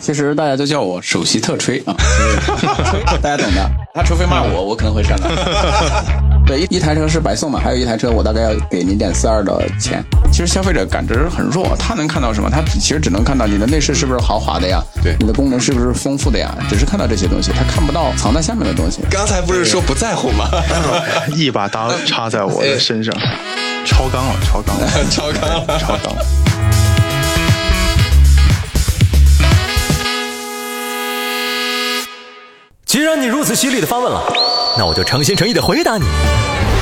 其实大家都叫我首席特吹啊，大家懂的。他除非骂我，我可能会上当。对，一一台车是白送嘛，还有一台车我大概要给零点四二的钱。其实消费者感知很弱，他能看到什么？他其实只能看到你的内饰是不是豪华的呀？对你的功能是不是丰富的呀？只是看到这些东西，他看不到藏在下面的东西。刚才不是说不在乎吗？一把刀插在我的身上，超纲了，超纲了，超纲了超纲既然你如此犀利的发问了，那我就诚心诚意的回答你。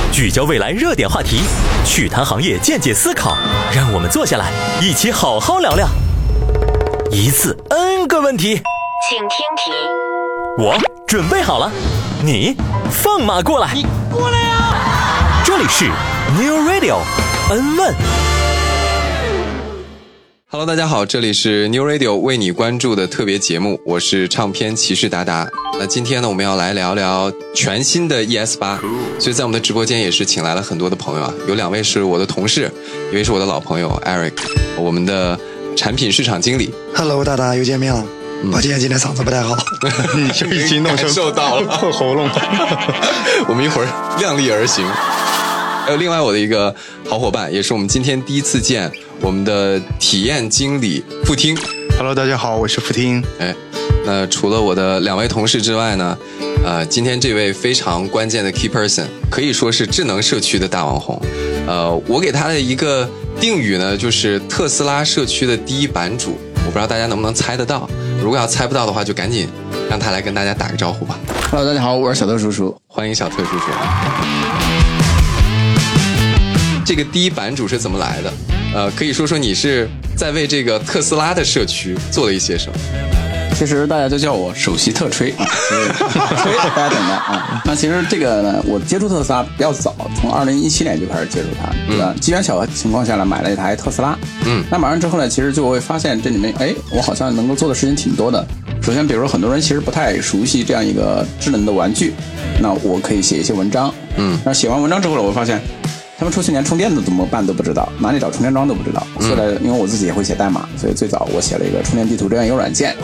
聚焦未来热点话题，趣谈行业见解思考，让我们坐下来一起好好聊聊。一次 N 个问题，请听题。我准备好了，你放马过来。你过来呀！这里是 New Radio N 问。Hello，大家好，这里是 New Radio 为你关注的特别节目，我是唱片骑士达达。那今天呢，我们要来聊聊全新的 ES 八，所以在我们的直播间也是请来了很多的朋友啊，有两位是我的同事，一位是我的老朋友 Eric，我们的产品市场经理。Hello，大家又见面了。抱歉，今天嗓子不太好。你就 已经弄成感受到了破喉咙。我们一会儿量力而行。还有另外我的一个好伙伴，也是我们今天第一次见，我们的体验经理付听。Hello，大家好，我是付听。哎，那除了我的两位同事之外呢，呃，今天这位非常关键的 key person 可以说是智能社区的大网红。呃，我给他的一个定语呢，就是特斯拉社区的第一版主。我不知道大家能不能猜得到，如果要猜不到的话，就赶紧让他来跟大家打个招呼吧。Hello，大家好，我是小特叔叔。欢迎小特叔叔。这个第一版主是怎么来的？呃，可以说说你是在为这个特斯拉的社区做了一些什么？其实大家都叫我首席特吹啊，吹大家懂的啊。那其实这个呢，我接触特斯拉比较早，从二零一七年就开始接触它，对吧？机缘巧合情况下呢，买了一台特斯拉。嗯那买完之后呢，其实就会发现这里面，哎，我好像能够做的事情挺多的。首先，比如说很多人其实不太熟悉这样一个智能的玩具，那我可以写一些文章。嗯那写完文章之后呢，我发现。他们出去连充电的怎么办都不知道，哪里找充电桩都不知道。后来，因为我自己也会写代码，所以最早我写了一个充电地图这样一个软件。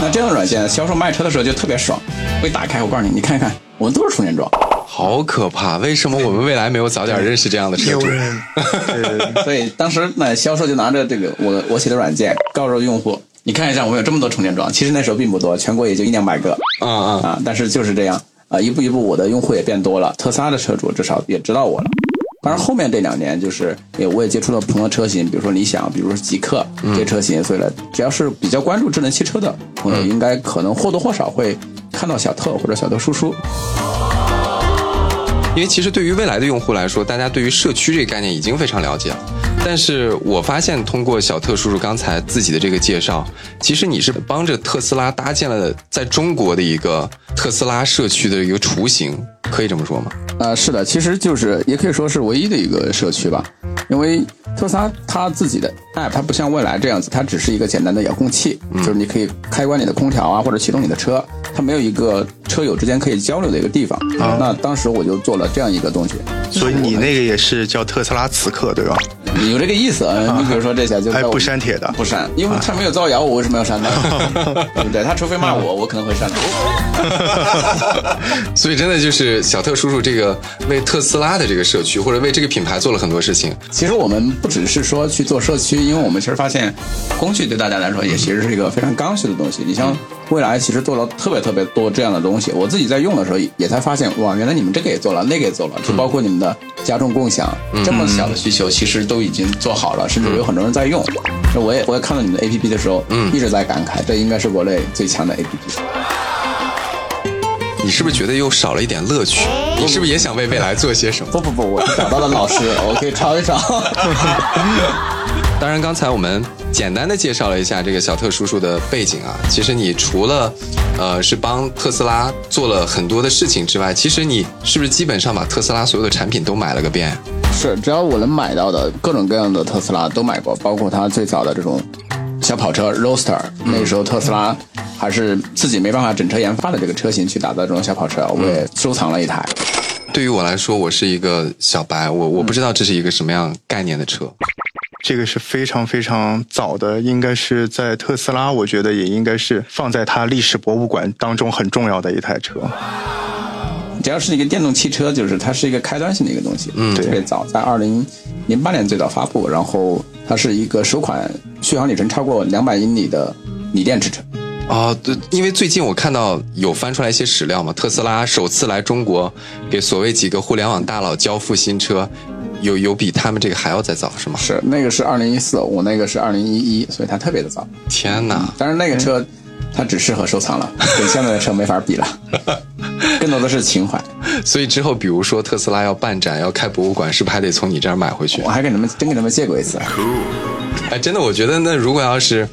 那这样的软件销售卖车的时候就特别爽，会打开，我告诉你，你看看，我们都是充电桩。好可怕！为什么我们未来没有早点认识这样的车主？有人 所以当时那，销售就拿着这个我我写的软件，告诉用户，你看一下，我们有这么多充电桩。其实那时候并不多，全国也就一两百个啊啊，啊。但是就是这样啊，一步一步，我的用户也变多了，特斯拉的车主至少也知道我了。当然，后面这两年就是也我也接触了不同的车型，比如说理想，比如说极客这些车型。所以呢，只要是比较关注智能汽车的朋友，应该可能或多或少会看到小特或者小特叔叔。因为其实对于未来的用户来说，大家对于社区这个概念已经非常了解了。但是我发现，通过小特叔叔刚才自己的这个介绍，其实你是帮着特斯拉搭建了在中国的一个特斯拉社区的一个雏形，可以这么说吗？啊，是的，其实就是也可以说是唯一的一个社区吧，因为特斯拉它自己的 app 它不像未来这样子，它只是一个简单的遥控器，就是你可以开关你的空调啊，或者启动你的车，它没有一个车友之间可以交流的一个地方。那当时我就做了这样一个东西，所以你那个也是叫特斯拉磁刻对吧？有这个意思。啊你比如说这些就还不删帖的不删，因为它没有造谣，我为什么要删呢？对不对？他除非骂我，我可能会删它。所以真的就是小特叔叔这个为特斯拉的这个社区或者为这个品牌做了很多事情。其实我们不只是说去做社区，因为我们其实发现，工具对大家来说也其实是一个非常刚需的东西。你像未来其实做了特别特别多这样的东西，我自己在用的时候也才发现，哇，原来你们这个也做了，那个也做了，就包括你们的家众共享，这么小的需求其实都已经做好了，甚至有很多人在用。那我也我也看到你们的 APP 的时候，嗯，一直在感慨，这应该是国内最强的 APP。你是不是觉得又少了一点乐趣？你是不是也想为未来做些什么？不不不，我是找到了老师，我可以抄一抄。当然，刚才我们简单的介绍了一下这个小特叔叔的背景啊。其实你除了，呃，是帮特斯拉做了很多的事情之外，其实你是不是基本上把特斯拉所有的产品都买了个遍？是，只要我能买到的各种各样的特斯拉都买过，包括它最早的这种小跑车 Roadster，、那时候特斯拉还是自己没办法整车研发的这个车型去打造这种小跑车，我也收藏了一台。对于我来说，我是一个小白，我我不知道这是一个什么样概念的车。这个是非常非常早的，应该是在特斯拉，我觉得也应该是放在它历史博物馆当中很重要的一台车。只要是一个电动汽车，就是它是一个开端性的一个东西，嗯，特别早，在二零零八年最早发布，然后它是一个首款续航里程超过两百英里的锂电池车。啊，对，因为最近我看到有翻出来一些史料嘛，特斯拉首次来中国给所谓几个互联网大佬交付新车，有有比他们这个还要再早是吗？是，那个是二零一四，我那个是二零一一，所以它特别的早。天哪！但是那个车。它只适合收藏了，跟现在的车没法比了，更多的是情怀。所以之后，比如说特斯拉要办展、要开博物馆，是不是还得从你这儿买回去？我还给他们真给他们借过一次。哎，真的，我觉得那如果要是，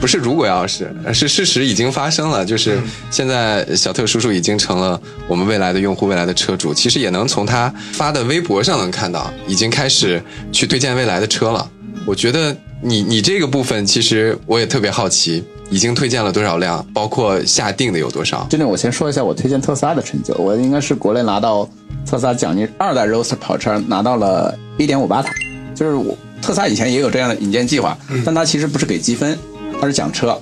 不是如果要是，是事实已经发生了，就是现在小特叔叔已经成了我们未来的用户、未来的车主。其实也能从他发的微博上能看到，已经开始去推荐未来的车了。我觉得你你这个部分，其实我也特别好奇。已经推荐了多少辆？包括下定的有多少？真的，我先说一下我推荐特斯拉的成就。我应该是国内拿到特斯拉奖金二代 Roadster 跑车拿到了一点五八台。就是我特斯拉以前也有这样的引荐计划，但它其实不是给积分，它是奖车。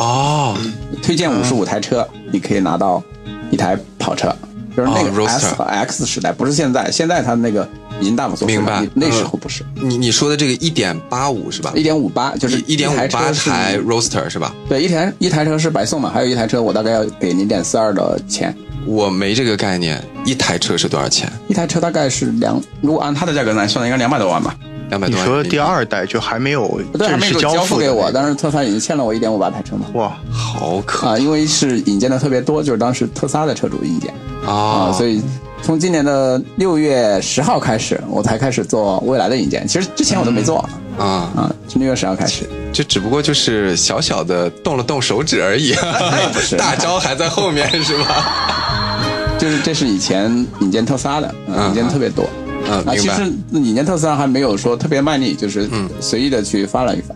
哦，推荐五十五台车，你可以拿到一台跑车。就是那个 S 和 X 时代，不是现在。现在它那个。已经大不明白，那时候不是你你说的这个一点八五是吧？一点五八就是一点五八台 Roadster 是吧？对，一台一台车是白送嘛，还有一台车我大概要给零点四二的钱。我没这个概念，一台车是多少钱？一台车大概是两，如果按它的价格来算，应该两百多万吧。两百多万。你说第二代就还没有正式交付给我，但是特斯拉已经欠了我一点五八台车嘛。哇，好可啊！因为是引荐的特别多，就是当时特斯拉的车主引荐啊，所以。从今年的六月十号开始，我才开始做未来的引荐。其实之前我都没做啊啊！从六月十号开始，就只不过就是小小的动了动手指而已，大招还在后面是吧？就是这是以前引荐特斯拉的，引荐特别多啊。其实引荐特斯拉还没有说特别卖力，就是随意的去发了一发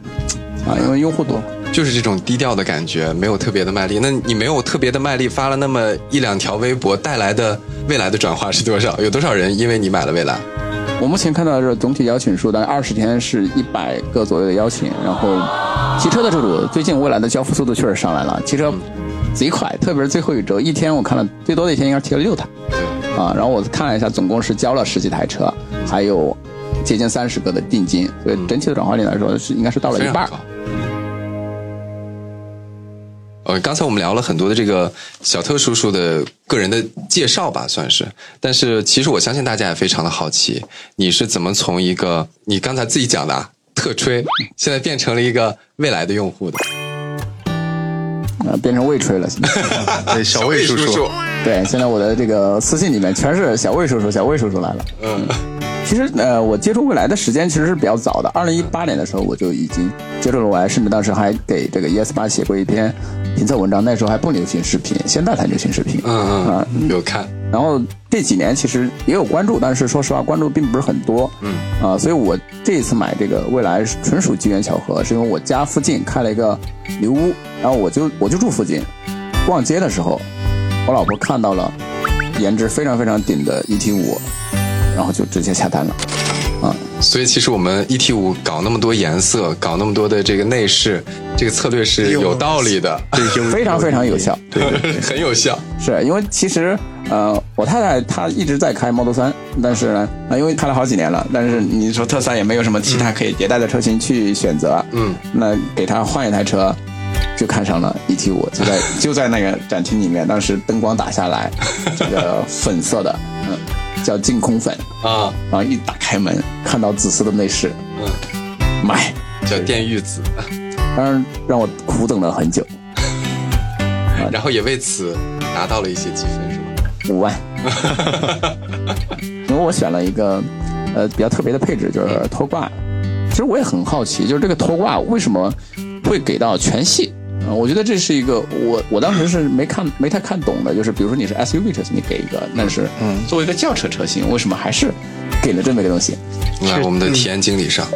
啊，因为用户多。就是这种低调的感觉，没有特别的卖力。那你没有特别的卖力，发了那么一两条微博，带来的未来的转化是多少？有多少人因为你买了未来？我目前看到的是总体邀请数，大概二十天是一百个左右的邀请。然后，骑车的车主最近未来的交付速度确实上来了，骑车贼快，特别是最后一周，一天我看了最多的一天应该提了六台。啊，然后我看了一下，总共是交了十几台车，还有接近三十个的定金，所以整体的转化率来说是应该是到了一半。呃，刚才我们聊了很多的这个小特叔叔的个人的介绍吧，算是。但是其实我相信大家也非常的好奇，你是怎么从一个你刚才自己讲的特吹，现在变成了一个未来的用户的？呃，变成未吹了，对，小魏叔叔。对，现在我的这个私信里面全是小魏叔叔，小魏叔叔来了。嗯。其实，呃，我接触未来的时间其实是比较早的。二零一八年的时候，我就已经接触了未来，甚至当时还给这个 ES 八写过一篇评测文章。那时候还不流行视频，现在才流行视频。嗯嗯，啊，有看。然后这几年其实也有关注，但是说实话，关注并不是很多。嗯。啊，所以我这一次买这个未来纯属机缘巧合，是因为我家附近开了一个牛屋，然后我就我就住附近，逛街的时候，我老婆看到了颜值非常非常顶的 ET 五。然后就直接下单了，啊，所以其实我们 E T 五搞那么多颜色，搞那么多的这个内饰，这个策略是有道理的，非常非常有效，对，很有效。是因为其实，呃，我太太她一直在开 Model 三，但是呢，啊，因为开了好几年了，但是你说特斯拉也没有什么其他可以迭代的车型去选择，嗯，那给她换一台车，就看上了 E T 五，就在 就在那个展厅里面，当时灯光打下来，这个粉色的，嗯。叫净空粉啊，然后一打开门看到紫色的内饰，嗯，买叫电玉紫，当然让我苦等了很久，然后也为此拿到了一些积分，是吗？五万，因为我选了一个呃比较特别的配置，就是拖挂。其实我也很好奇，就是这个拖挂为什么会给到全系？啊，我觉得这是一个我我当时是没看没太看懂的，就是比如说你是 SUV 车型，你给一个，但是嗯，作为一个轿车车型，为什么还是给了这么一个东西？来，我们的体验经理上，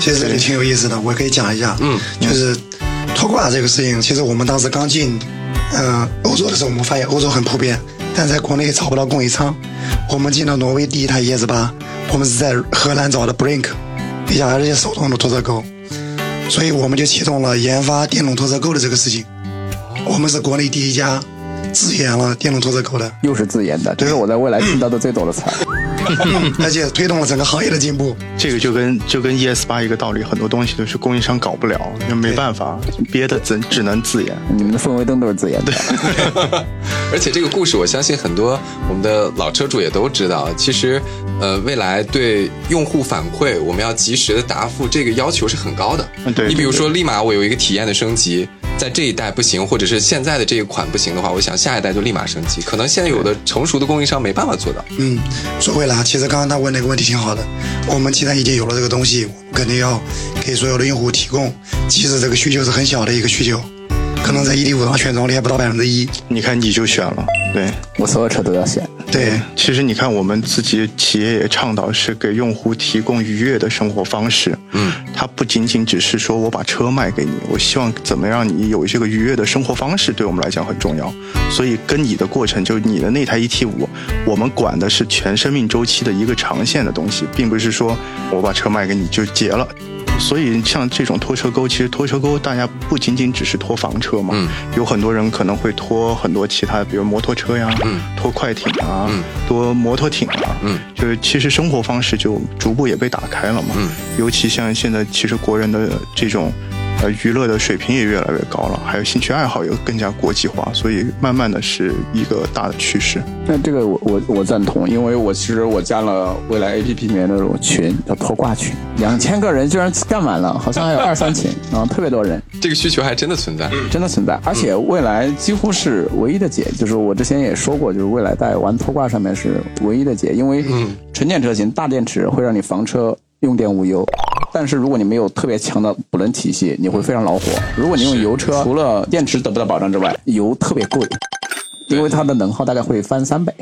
其实这里挺有意思的，我可以讲一下，嗯，就是拖挂这个事情，其实我们当时刚进嗯欧洲的时候，我们发现欧洲很普遍，但在国内找不到供应商。我们进了挪威第一台 ES 八，我们是在荷兰找的 Brink，底下还是一些手动的拖车钩，所以我们就启动了研发电动拖车钩的这个事情。我们是国内第一家自研了电动拖车钩的，又是自研的，这是我在未来听到的最多的词。而且推动了整个行业的进步。这个就跟就跟 ES 八一个道理，很多东西都是供应商搞不了，那没办法，别的只只能自研。你们的氛围灯都是自研的，而且这个故事，我相信很多我们的老车主也都知道。其实，呃，未来对用户反馈，我们要及时的答复，这个要求是很高的。对你比如说，立马我有一个体验的升级，在这一代不行，或者是现在的这一款不行的话，我想下一代就立马升级。可能现在有的成熟的供应商没办法做到。嗯，说回来，其实刚刚他问那个问题挺好的。我们既然已经有了这个东西，我们肯定要给所有的用户提供，其实这个需求是很小的一个需求，可能在 ET 五上选中率还不到百分之一。你看你就选了，对我所有车都要选。对，其实你看我们自己企业也倡导是给用户提供愉悦的生活方式。嗯，它不仅仅只是说我把车卖给你，我希望怎么让你有这个愉悦的生活方式，对我们来讲很重要。所以跟你的过程，就你的那台 ET 五，我们管的是全生命周期的一个长线的东西，并不是说我把车卖给你就结了。所以像这种拖车钩，其实拖车钩大家不仅仅只是拖房车嘛，嗯。有很多人可能会拖很多其他的，比如摩托车呀，嗯。拖快艇啊，嗯。拖摩托艇啊，嗯，就是其实生活方式就逐步也被打开了嘛，嗯，尤其像现在其实国人的这种。呃，娱乐的水平也越来越高了，还有兴趣爱好也更加国际化，所以慢慢的是一个大的趋势。那这个我我我赞同，因为我其实我加了未来 APP 里面那种群，叫拖挂群，两千个人居然干满了，好像还有二三千啊，特别多人，这个需求还真的存在。真的存在。而且未来几乎是唯一的解，就是我之前也说过，就是未来在玩拖挂上面是唯一的解，因为纯电车型大电池会让你房车用电无忧。但是如果你没有特别强的补能体系，你会非常恼火。如果你用油车，除了电池得不到保障之外，油特别贵，因为它的能耗大概会翻三倍。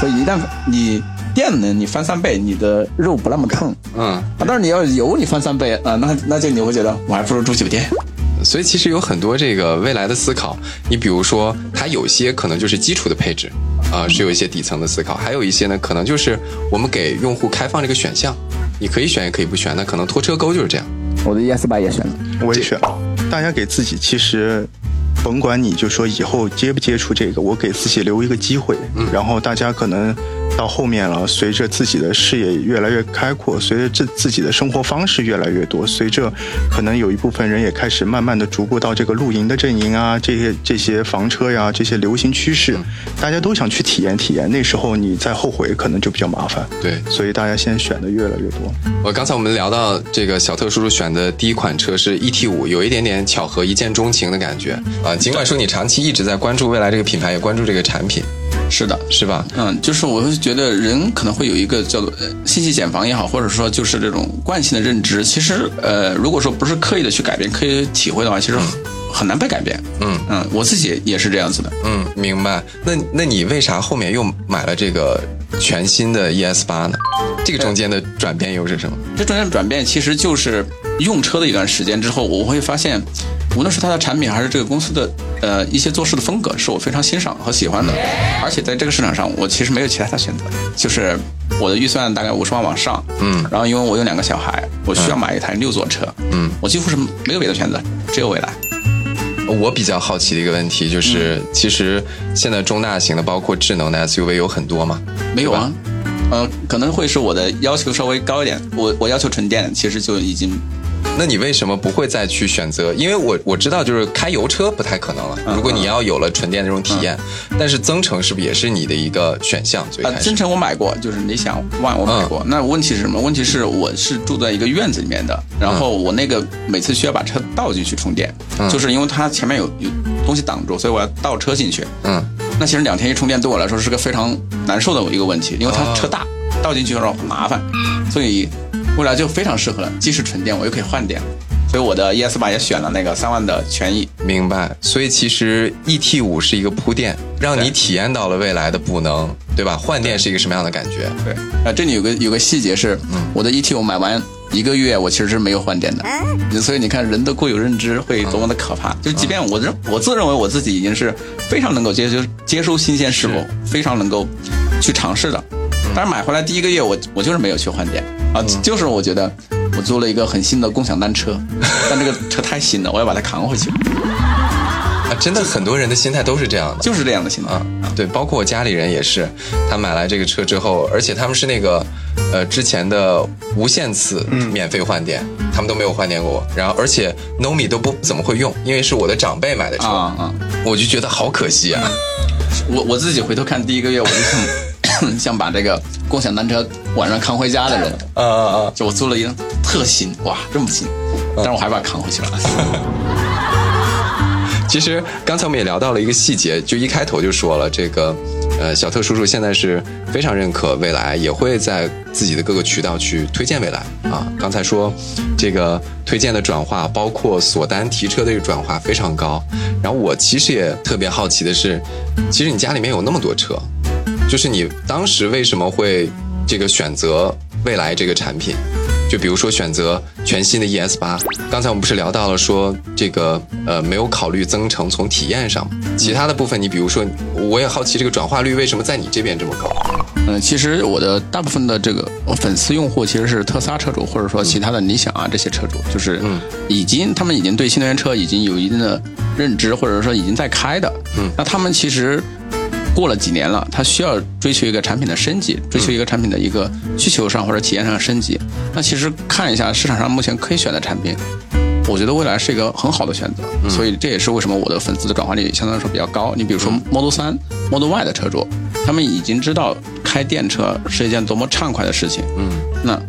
所以一旦你电能你翻三倍，你的肉不那么疼嗯，啊。但是你要油你翻三倍啊，那那就你会觉得我还不如住酒店。所以其实有很多这个未来的思考。你比如说，它有些可能就是基础的配置，啊、是有一些底层的思考；还有一些呢，可能就是我们给用户开放这个选项，你可以选也可以不选。那可能拖车钩就是这样。我的 ES 八也选了。我也选了。大家给自己其实，甭管你就说以后接不接触这个，我给自己留一个机会。然后大家可能到后面了，随着自己的视野越来越开阔，随着自自己的生活方式越来越多，随着可能有一部分人也开始慢慢的逐步到这个露营的阵营啊，这些这些房车呀，这些流行趋势，大家都想去体验体验。那时候你再后悔，可能就比较麻烦。对，所以大家现在选的越来越多。我刚才我们聊到这个小特叔叔选的第一款车是 ET 五，有一点点巧合，一见钟情的感觉啊。尽管说你长期一直在关注未来这个品牌，也关注这个产品，是的，是吧？嗯，就是我会觉得人可能会有一个叫做呃信息茧房也好，或者说就是这种惯性的认知。其实呃，如果说不是刻意的去改变、刻意地体会的话，其实很很难被改变。嗯嗯，我自己也是这样子的。嗯，明白。那那你为啥后面又买了这个全新的 ES 八呢？这个中间的转变又是什么？这中间的转变其实就是用车的一段时间之后，我会发现，无论是它的产品还是这个公司的呃一些做事的风格，是我非常欣赏和喜欢的。而且在这个市场上，我其实没有其他的选择，就是我的预算大概五十万往上，嗯然后因为我有两个小孩，我需要买一台六座车，嗯，我几乎是没有别的选择，只有蔚来。我比较好奇的一个问题就是，其实现在中大型的，包括智能的 SUV 有很多吗？没有啊，呃，可能会是我的要求稍微高一点，我我要求纯电，其实就已经那你为什么不会再去选择？因为我我知道，就是开油车不太可能了。如果你要有了纯电那种体验，但是增程是不是也是你的一个选项？增程我买过，就是理想 ONE 我买过。那问题是什么？问题是我是住在一个院子里面的，然后我那个每次需要把车倒进去充电，就是因为它前面有有东西挡住，所以我要倒车进去。嗯，那其实两天一充电对我来说是个非常难受的一个问题，因为它车大，倒进去的时候很麻烦，所以未来就非常适合了，既是纯电，我又可以换电，所以我的 ES 八也选了那个三万的权益。明白。所以其实 ET 五是一个铺垫，让你体验到了未来的补能，对吧？换电是一个什么样的感觉？对，啊，这里有个有个细节是，我的 ET 五买完一个月，我其实是没有换电的，所以你看人的固有认知会多么的可怕。就即便我认我自认为我自己已经是非常能够接受接收新鲜事物，非常能够去尝试的，但是买回来第一个月我我就是没有去换电啊，就是我觉得我租了一个很新的共享单车，但这个车太新了，我要把它扛回去，啊，真的很多人的心态都是这样的。就是这样的心态。啊，对，包括我家里人也是，他买来这个车之后，而且他们是那个，呃，之前的无限次免费换电，他们都没有换电过。然后，而且 Nomi 都不怎么会用，因为是我的长辈买的车，啊啊！我就觉得好可惜啊。我我自己回头看第一个月，我就 想想把这个共享单车晚上扛回家的人，啊啊啊！就我租了一辆特新，哇，这么新，但是我还把它扛回去了。其实刚才我们也聊到了一个细节，就一开头就说了这个，呃，小特叔叔现在是非常认可未来，也会在自己的各个渠道去推荐未来啊。刚才说这个推荐的转化，包括锁单提车的这个转化非常高。然后我其实也特别好奇的是，其实你家里面有那么多车，就是你当时为什么会这个选择未来这个产品？就比如说选择全新的 ES 八，刚才我们不是聊到了说这个呃没有考虑增程从体验上，其他的部分你比如说我也好奇这个转化率为什么在你这边这么高？嗯，其实我的大部分的这个粉丝用户其实是特斯拉车主，或者说其他的理想啊这些车主，就是已经他们已经对新能源车已经有一定的认知，或者说已经在开的，嗯，那他们其实。过了几年了，他需要追求一个产品的升级，追求一个产品的一个需求上或者体验上的升级。那其实看一下市场上目前可以选的产品，我觉得未来是一个很好的选择。所以这也是为什么我的粉丝的转化率相对来说比较高。你比如说 Model 3、Model Y 的车主，他们已经知道开电车是一件多么畅快的事情。嗯，那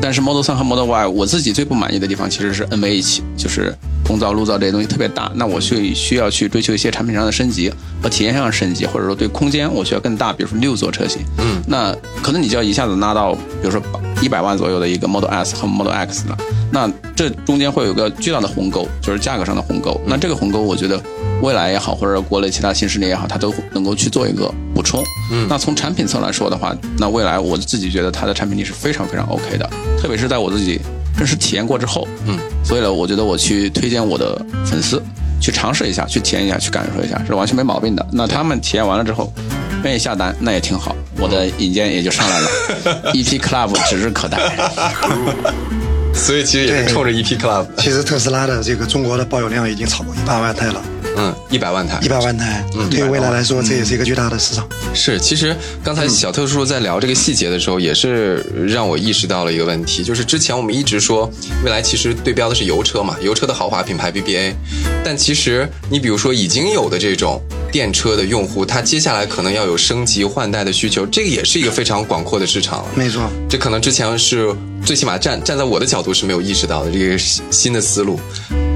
但是 Model 3和 Model Y，我自己最不满意的地方其实是 NVH，就是空噪、路噪这些东西特别大。那我需需要去追求一些产品上的升级。和体验上的升级，或者说对空间我需要更大，比如说六座车型，嗯，那可能你就要一下子拉到，比如说一百万左右的一个 Model S 和 Model X 了，那这中间会有个巨大的鸿沟，就是价格上的鸿沟。那这个鸿沟，我觉得未来也好，或者国内其他新势力也好，它都能够去做一个补充。嗯，那从产品侧来说的话，那未来我自己觉得它的产品力是非常非常 OK 的，特别是在我自己真实体验过之后，嗯，所以呢，我觉得我去推荐我的粉丝。去尝试一下，去体验一下，去感受一下，是完全没毛病的。那他们体验完了之后，愿意下单，那也挺好。我的引荐也就上来了，EP Club 指日可待。所以其实也是冲着 EP Club。其实特斯拉的这个中国的保有量已经超过一百万台了。嗯，一百万台，一百万台，嗯，对未来来说，这也是一个巨大的市场。是，其实刚才小特叔在聊这个细节的时候，也是让我意识到了一个问题，就是之前我们一直说，未来其实对标的是油车嘛，油车的豪华品牌 BBA，但其实你比如说已经有的这种电车的用户，他接下来可能要有升级换代的需求，这个也是一个非常广阔的市场了。没错，这可能之前是最起码站站在我的角度是没有意识到的这个新的思路。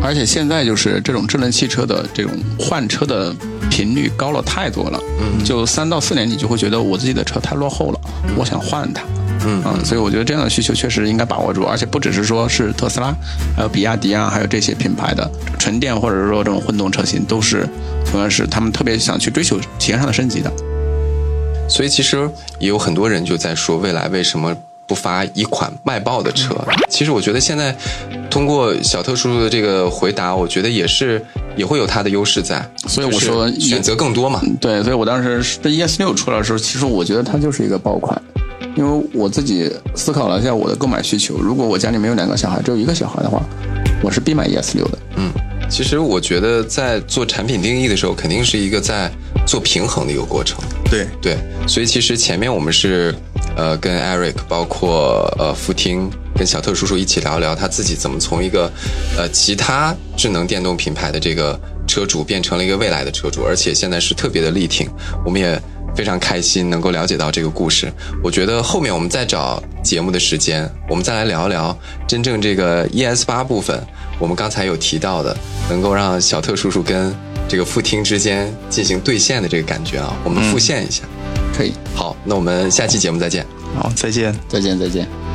而且现在就是这种智能汽车的这种换车的频率高了太多了，嗯，就三到四年你就会觉得我自己的车太落后了，我想换它，嗯啊，所以我觉得这样的需求确实应该把握住，而且不只是说是特斯拉，还有比亚迪啊，还有这些品牌的纯电或者说这种混动车型，都是同样是他们特别想去追求体验上的升级的。所以其实也有很多人就在说，未来为什么？不发一款卖爆的车，其实我觉得现在通过小特叔叔的这个回答，我觉得也是也会有它的优势在。所以我说选择更多嘛。对，所以我当时这 ES 六出来的时候，其实我觉得它就是一个爆款，因为我自己思考了一下我的购买需求，如果我家里没有两个小孩，只有一个小孩的话，我是必买 ES 六的。嗯，其实我觉得在做产品定义的时候，肯定是一个在做平衡的一个过程。对对，所以其实前面我们是。呃，跟 Eric 包括呃付听跟小特叔叔一起聊聊他自己怎么从一个呃其他智能电动品牌的这个车主变成了一个未来的车主，而且现在是特别的力挺，我们也非常开心能够了解到这个故事。我觉得后面我们再找节目的时间，我们再来聊聊真正这个 ES 八部分，我们刚才有提到的，能够让小特叔叔跟这个副厅之间进行对线的这个感觉啊，我们复现一下。可以，好，那我们下期节目再见。好，再见，再见，再见。